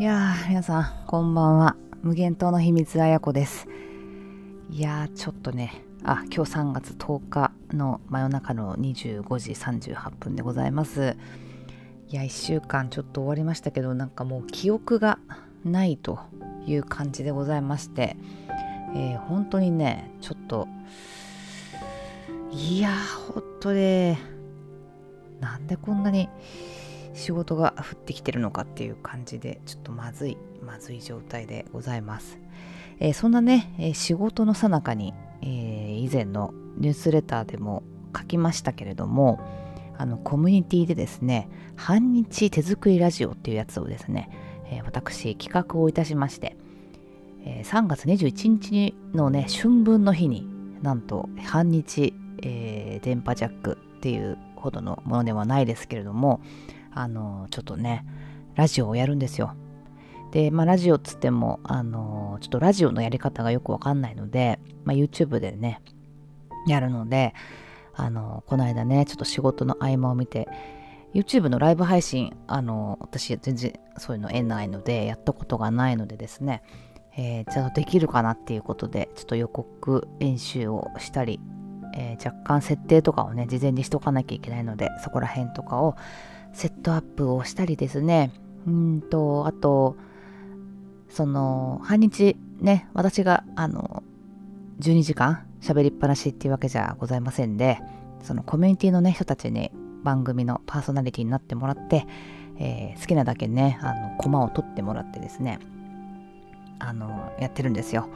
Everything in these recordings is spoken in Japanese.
いやー、皆さん、こんばんは。無限島の秘密あやこです。いやー、ちょっとね、あ、今日3月10日の真夜中の25時38分でございます。いや、1週間ちょっと終わりましたけど、なんかもう記憶がないという感じでございまして、えー、本当にね、ちょっと、いやー、ほんとね、なんでこんなに、仕事が降ってきてるのかっていう感じでちょっとまずいまずい状態でございます、えー、そんなね、えー、仕事のさなかに、えー、以前のニュースレターでも書きましたけれどもあのコミュニティでですね半日手作りラジオっていうやつをですね、え私企画をいたしまして、え3月21日のね春分の日になんと半日、え電波ジャックっていうほどのものではないですけれどもあのちょっとねラジオをやるんですよ。で、まあ、ラジオっつってもあのちょっとラジオのやり方がよくわかんないので、まあ、YouTube でねやるのであのこの間ねちょっと仕事の合間を見て YouTube のライブ配信あの私全然そういうの得ないのでやったことがないのでですねえー、じゃあできるかなっていうことでちょっと予告演習をしたり、えー、若干設定とかをね事前にしとかなきゃいけないのでそこら辺とかをセットアップをしたりですね。うんとあとその半日ね私があの12時間喋りっぱなしっていうわけじゃございませんでそのコミュニティのね人たちに番組のパーソナリティになってもらって、えー、好きなだけねあのコマを取ってもらってですねあのやってるんですよ。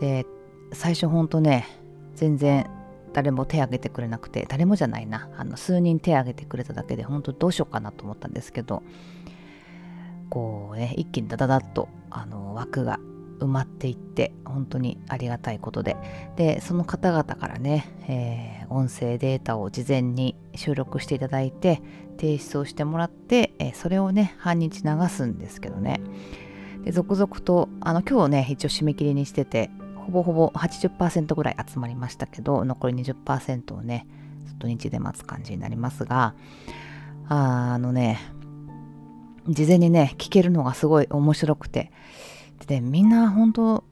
で最初ほんとね全然誰も手挙げてくれなくて誰もじゃないな。あの数人手挙げてくれただけで本当どうしようかなと思ったんですけどこうね一気にダダダッとあの枠が埋まっていって本当にありがたいことで。でその方々からね、えー、音声データを事前に収録していただいて提出をしてもらって、えー、それをね半日流すんですけどね。で続々とあの今日ね一応締め切りにしててほぼほぼ80%ぐらい集まりましたけど残り20%をね土日で待つ感じになりますがあのね事前にね聞けるのがすごい面白くてでみんな本当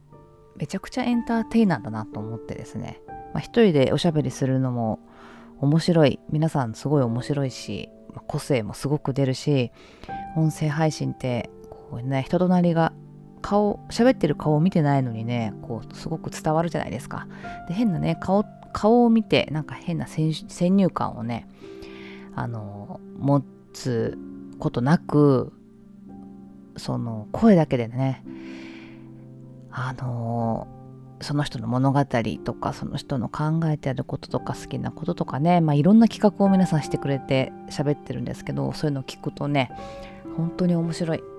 めちゃくちゃエンターテイナーだなと思ってですね、まあ、一人でおしゃべりするのも面白い皆さんすごい面白いし、個性もすごく出るし音声配信ってこうね人となりが顔喋ってる顔を見てないのにねこうすごく伝わるじゃないですか。で変なね顔顔を見てなんか変な先入観をねあの持つことなくその声だけでねあのその人の物語とかその人の考えてあることとか好きなこととかね、まあ、いろんな企画を皆さんしてくれて喋ってるんですけどそういうのを聞くとね本当に面白い。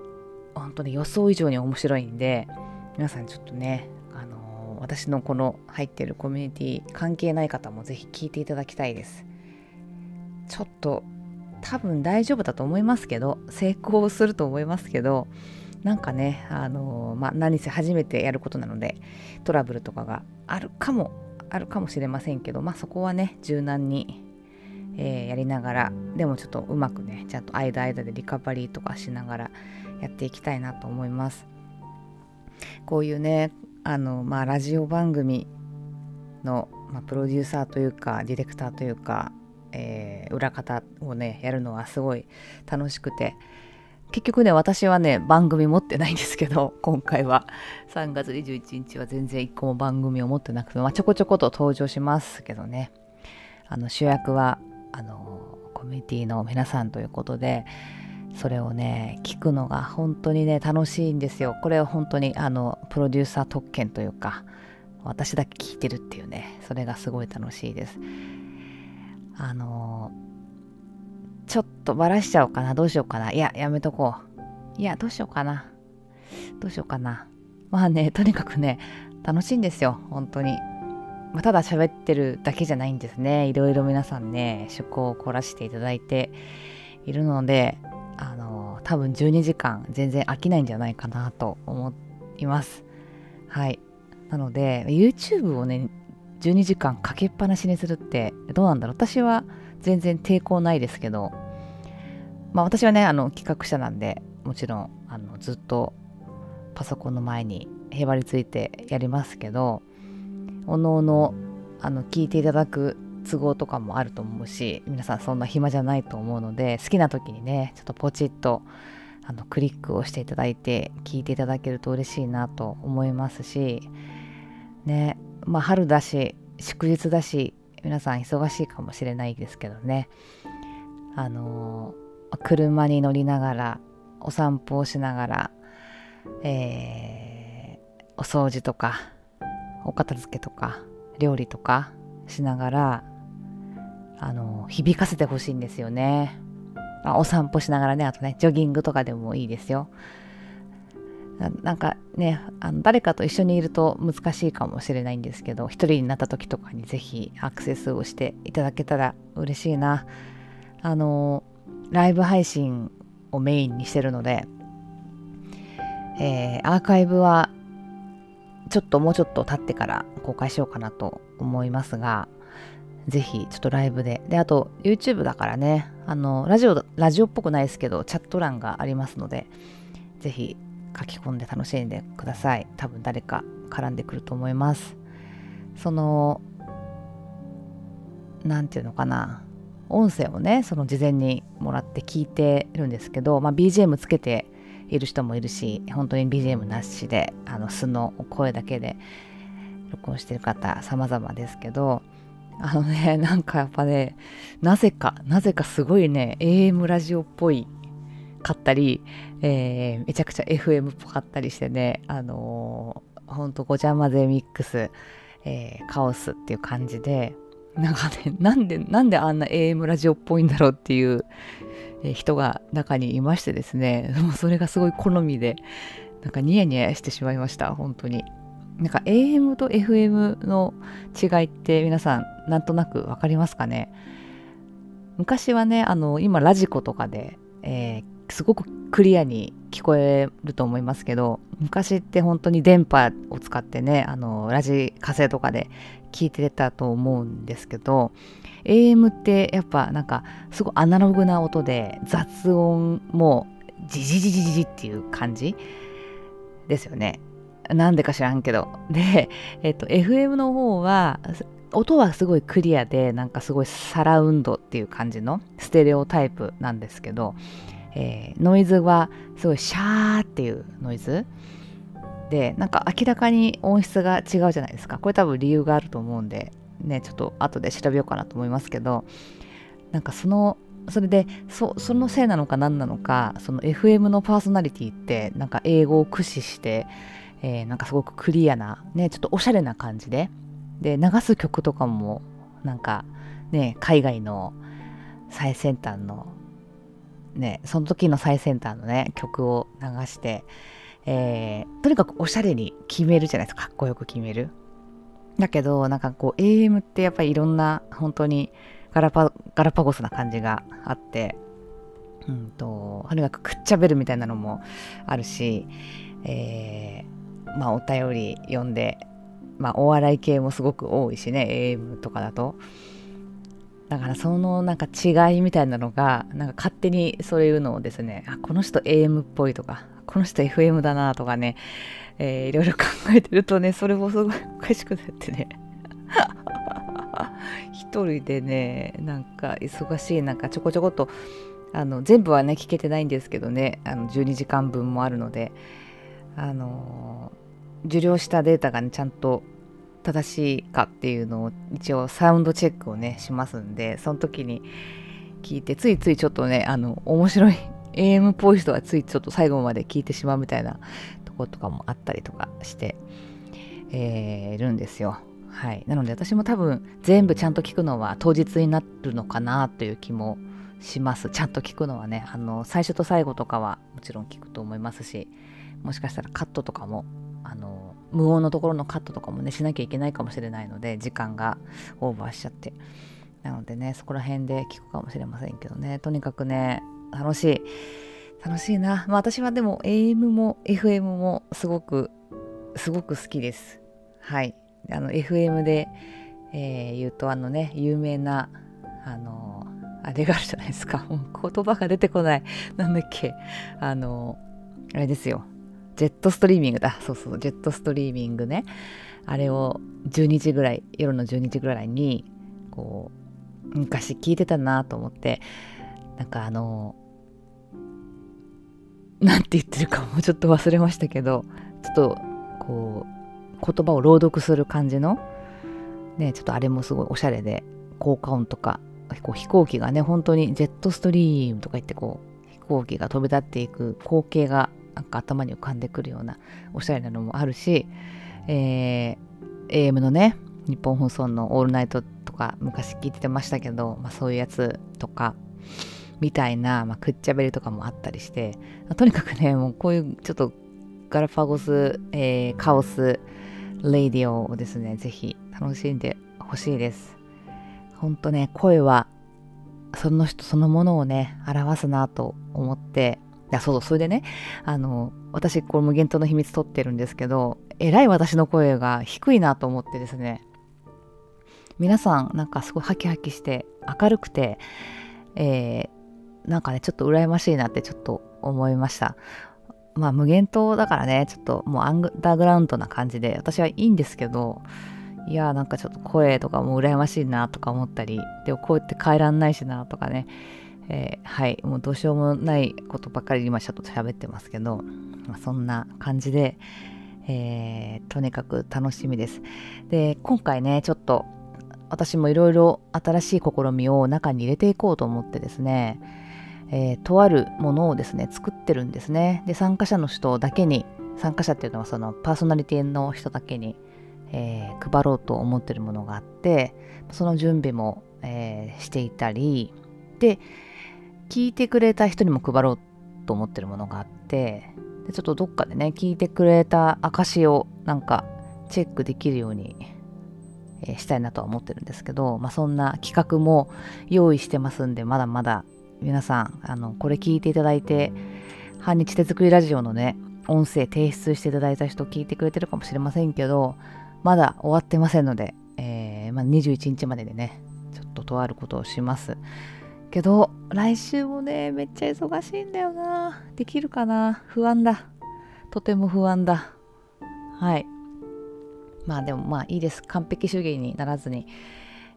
本当に予想以上に面白いんで皆さんちょっとねあのー、私のこの入ってるコミュニティ関係ない方もぜひ聞いていただきたいです。ちょっと多分大丈夫だと思いますけど成功すると思いますけどなんかねあのー、まあ何せ初めてやることなのでトラブルとかがあるかもあるかもしれませんけどまあそこはね柔軟にえー、やりながらでもちょっとうまくねちゃんと間間でリカバリーとかしながらやっていきたいなと思います。こういうねあのまあラジオ番組の、まあ、プロデューサーというかディレクターというか、えー、裏方をねやるのはすごい楽しくて。結局ね私はね番組持ってないんですけど 今回は。3月21日は全然1個も番組を持ってなくて、まあ、ちょこちょこと登場しますけどね。あの主役はあのコミュニティの皆さんということでそれをね聞くのが本当にね楽しいんですよ。これは本当にあのプロデューサー特権というか私だけ聞いてるっていうねそれがすごい楽しいです。あのちょっとバラしちゃおうかな。どうしようかな。いややめとこう。いやどうしようかな。どうしようかな。まあねとにかくね楽しいんですよ。本当に。まあ、ただ喋ってるだけじゃないんですね。いろいろ皆さんね趣向を凝らしていただいているのであの多分12時間全然飽きないんじゃないかなと思います。はい。なので YouTube をね12時間かけっぱなしにするってどうなんだろう。私は全然抵抗ないですけどまあ私はねあの企画者なんでもちろんあのずっとパソコンの前にへばりついてやりますけどおのおのあの聞いていただく都合とかもあると思うし皆さんそんな暇じゃないと思うので好きな時にねちょっとポチッとあのクリックをしていただいて聞いていただけると嬉しいなと思いますしねまあ春だし祝日だし皆さん忙しいかもしれないですけどね。あの、車に乗りながらお散歩をしながら、えー、お掃除とかお片付けとか料理とかしながらあの、響かせてほしいんですよね。あお散歩しながらねあとねジョギングとかでもいいですよ。なんかねあの誰かと一緒にいると難しいかもしれないんですけど一人になった時とかに是非アクセスをしていただけたら嬉しいな。あのライブ配信をメインにしてるので、えー、アーカイブはちょっともうちょっと経ってから公開しようかなと思いますがぜひちょっとライブで。であと YouTube だからね。あのラジオラジオっぽくないですけどチャット欄がありますのでぜひ書き込んで楽しんでください。多分誰か絡んでくると思います。その何て言うのかな。音声をねその事前にもらって聞いてるんですけど、まあ、BGM つけている人もいるし本当に BGM なしであの素の声だけで録音してる方様々ですけどあのね なんかやっぱねなぜかなぜかすごいね AM ラジオっぽいかったり、えー、めちゃくちゃ FM っぽかったりしてねあのー、ほんとごちゃ混ぜミックス、えー、カオスっていう感じでなんかね、なんで、なんであんな AM ラジオっぽいんだろうっていう人が中にいましてですね、も うそれがすごい好みで、なんかニヤニヤしてしまいました、本当に。なんか AM と FM の違いって皆さんなんとなく分かりますかね？昔はね、あの、今ラジコとかで、えー、すごくクリアに聞こえると思いますけど昔って本当に電波を使ってねあのラジカセとかで聞いてたと思うんですけど AM ってやっぱなんかすごいアナログな音で雑音もジジジジジジっていう感じですよね。なんでか知らんけど。で、えっと、FM の方は音はすごいクリアでなんかすごいサラウンドっていう感じのステレオタイプなんですけどえー、ノイズはすごいシャーっていうノイズ。でなんか明らかに音質が違うじゃないですか。これ多分理由があると思うんでねちょっと後で調べようかなと思いますけどなんかそのそれでそのせいなのか何なのかその FM のパーソナリティってなんか英語を駆使して、えー、なんかすごくクリアなねちょっとおしゃれな感じでで流す曲とかもなんかね海外の最先端のね、その時の最先端のね、曲を流して、えー、とにかくおしゃれに決めるじゃないですか。かっこよく決める。だけど、なんかこう、AM ってやっぱりいろんな、本当にガラパガラパゴスな感じがあって、うんと、とにかくくっちゃべるみたいなのもあるし、えー、まあお便り読んで、まあお笑い系もすごく多いしね、AM とかだと。だからそのなんか違いみたいなのがなんか勝手にそういうのをですねあこの人 AM っぽいとかこの人 FM だなとかね、えー、いろいろ考えてるとねそれもすごいおかしくなってね 一人でねなんか忙しいなんかちょこちょことあの全部はね聞けてないんですけどねあの12時間分もあるのであの受領したデータがねちゃんと正しいかっていうのを一応サウンドチェックをねしますんでその時に聞いてついついちょっとねあの面白い AM っぽい人はついちょっと最後まで聞いてしまうみたいなとことかもあったりとかして、えー、いるんですよ。はい、なので私も多分全部ちゃんと聞くのは当日になるのかなという気もします。ちゃんと聞くのはねあの最初と最後とかはもちろん聞くと思いますしもしかしたらカットとかもあの無音のところのカットとかもねしなきゃいけないかもしれないので時間がオーバーしちゃってなのでねそこら辺で聞くかもしれませんけどねとにかくね楽しい楽しいなまあ私はでも AM も FM もすごくすごく好きですはいあの FM で、えー、言うとあのね有名なあのあれがあるじゃないですか。言葉が出てこない。なんだっけ。あの、あれですよ。ジェットストリーミングだ。そうそう、ジェットストリーミングね。あれを12時ぐらい、夜の12時ぐらいに、こう、昔聞いてたなと思って、なんかあの、なんて言ってるか もうちょっと忘れましたけど、ちょっと、こう、言葉を朗読する感じの、ね、ちょっとあれもすごいおしゃれで、効果音とかこう飛行機がね本当にジェットストリームとか言ってこう飛行機が飛び立っていく光景がなんか頭に浮かんでくるようなおしゃれなのもあるし、えー、AM のね日本放送の「オールナイト」とか昔聞いてましたけど、まあ、そういうやつとかみたいな、まあ、くっちゃべりとかもあったりして、とにかくねもうこういうちょっとガラパゴス、えー、カオスレディオをですねぜひ楽しんでほしいです。ほんとね、声はその人そのものをね、表すなと思って、や、そうそう、それでね、あの、私、これ無限島の秘密撮ってるんですけど、えらい私の声が低いなと思ってですね、皆さん、なんかすごいハキハキして明るくて、えー、なんかね、ちょっと羨ましいなってちょっと思いました。まあ、無限島だからね、ちょっともうアンダーグラウンドな感じで、私はいいんですけど、いやなんかちょっと声とかも羨ましいなとか思ったりでもこうやって変えらんないしなとかね、えー、はいもうどうしようもないことばっかり今ちょっと喋ってますけど、まあ、そんな感じで、えー、とにかく楽しみです。で今回ねちょっと私もいろいろ新しい試みを中に入れていこうと思ってですね、えー、とあるものをですね作ってるんですね。で参加者の人だけに参加者っていうのはそのパーソナリティの人だけにえー、配ろうと思ってるものがあってその準備も、えー、していたりで聞いてくれた人にも配ろうと思ってるものがあってでちょっとどっかでね聞いてくれた証をなんかチェックできるように、したいなとは思ってるんですけど、まあ、そんな企画も用意してますんでまだまだ皆さんあのこれ聞いていただいて半日手作りラジオのね音声提出していただいた人聞いてくれてるかもしれませんけどまだ終わってませんので、えー、まあ、21日まででね、ちょっととあることをします。けど、来週もね、めっちゃ忙しいんだよな。できるかな？不安だ。とても不安だ。はい。まあでもまあいいです。完璧主義にならずに、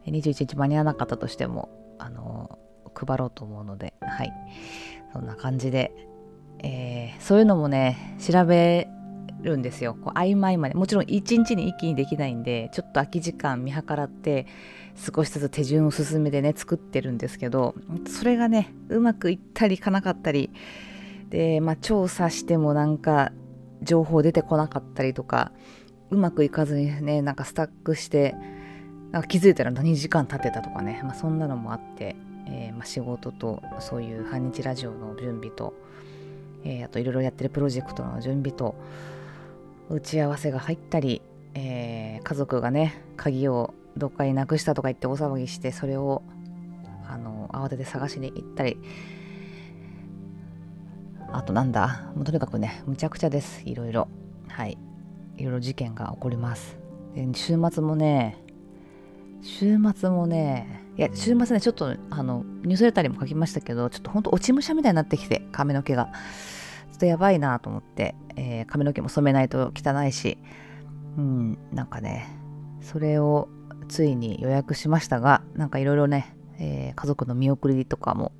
21日間に合わなかったとしても、あの配ろうと思うので、はい。そんな感じで、えー、そういうのもね、調べるんですよ。こう曖昧まで。もちろん一日に一気にできないんでちょっと空き時間見計らって少しずつ手順を進めてね作ってるんですけどそれがねうまくいったりいかなかったりで、まあ、調査してもなんか情報出てこなかったりとかうまくいかずにねなんかスタックしてなんか気づいたら何時間経ってたとかね、まあ、そんなのもあって、えー、まあ、仕事とそういう半日ラジオの準備と、えー、あといろいろやってるプロジェクトの準備と打ち合わせが入ったり、えー、家族がね鍵をどっかになくしたとか言って大騒ぎしてそれをあの慌てて探しに行ったり。あとなんだ？もうとにかくねむちゃくちゃです。いろいろ。はい。いろいろ事件が起こります。で週末もね週末もねいや週末ねちょっとあのニュースレターにも書きましたけどちょっとほんと落ち武者みたいになってきて髪の毛が。ちょっとやばいなと思って、えー、髪の毛も染めないと汚いし、うん、なんかね、それをついに予約しましたが、なんかいろいろね、えー、家族の見送りとかも、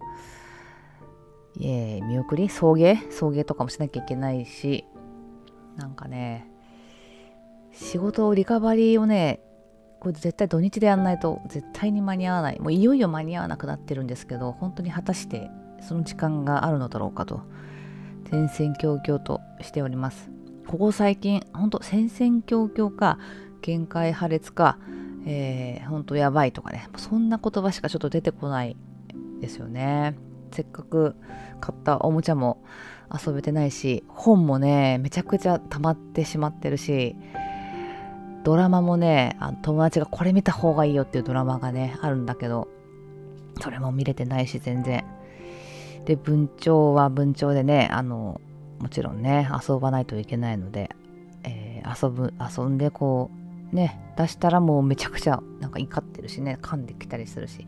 えー、見送り？送迎？送迎とかもしなきゃいけないし、なんかね、仕事をリカバリーをね、これ絶対土日でやんないと絶対に間に合わない。もういよいよ間に合わなくなってるんですけど、本当に果たしてその時間があるのだろうかと。戦々恐々としております。ここ最近、ほんと戦々恐々か、限界破裂か、えー、ほんとやばいとかね、そんな言葉しかちょっと出てこないですよね。せっかく買ったおもちゃも遊べてないし、本もね、めちゃくちゃ溜まってしまってるし、ドラマもね、あの友達がこれ見た方がいいよっていうドラマがね、あるんだけど、それも見れてないし、全然。で文鳥は文鳥でねあのもちろんね遊ばないといけないので、えー、遊ぶ遊んでこうね出したらもうめちゃくちゃなんか怒ってるしね噛んできたりするし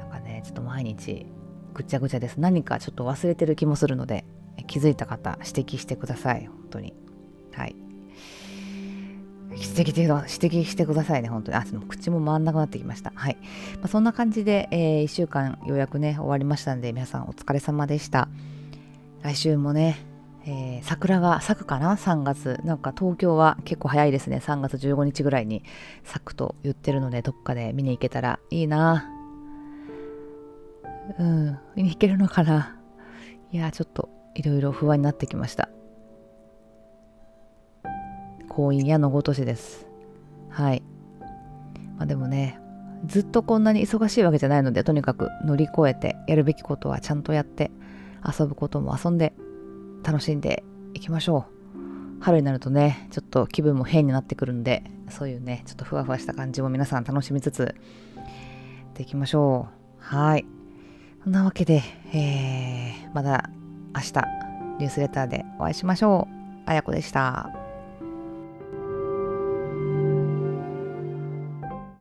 なんがねちょっと毎日ぐちゃぐちゃです。何かちょっと忘れてる気もするので気づいた方指摘してください。本当に。はい。指摘指摘してくださいね。本当に。あも口も回んなくなってきました。はい、まあ、そんな感じで、えー、1週間ようやくね終わりましたんで皆さんお疲れ様でした。来週もねえー、桜が咲くかな？3月。なんか東京は結構早いですね。3月15日ぐらいに咲くと言ってるのでどっかで見に行けたらいいな。うん。見に行けるのかな？いやちょっといろいろ不安になってきました。婚姻やのごとしです。はい。まあでもねずっとこんなに忙しいわけじゃないのでとにかく乗り越えてやるべきことはちゃんとやって遊ぶことも遊んで楽しんでいきましょう。春になるとねちょっと気分も変になってくるんでそういうねちょっとふわふわした感じも皆さん楽しみつつでいきましょう。はい。そんなわけで、えー、また明日ニュースレターでお会いしましょう。あやこでした。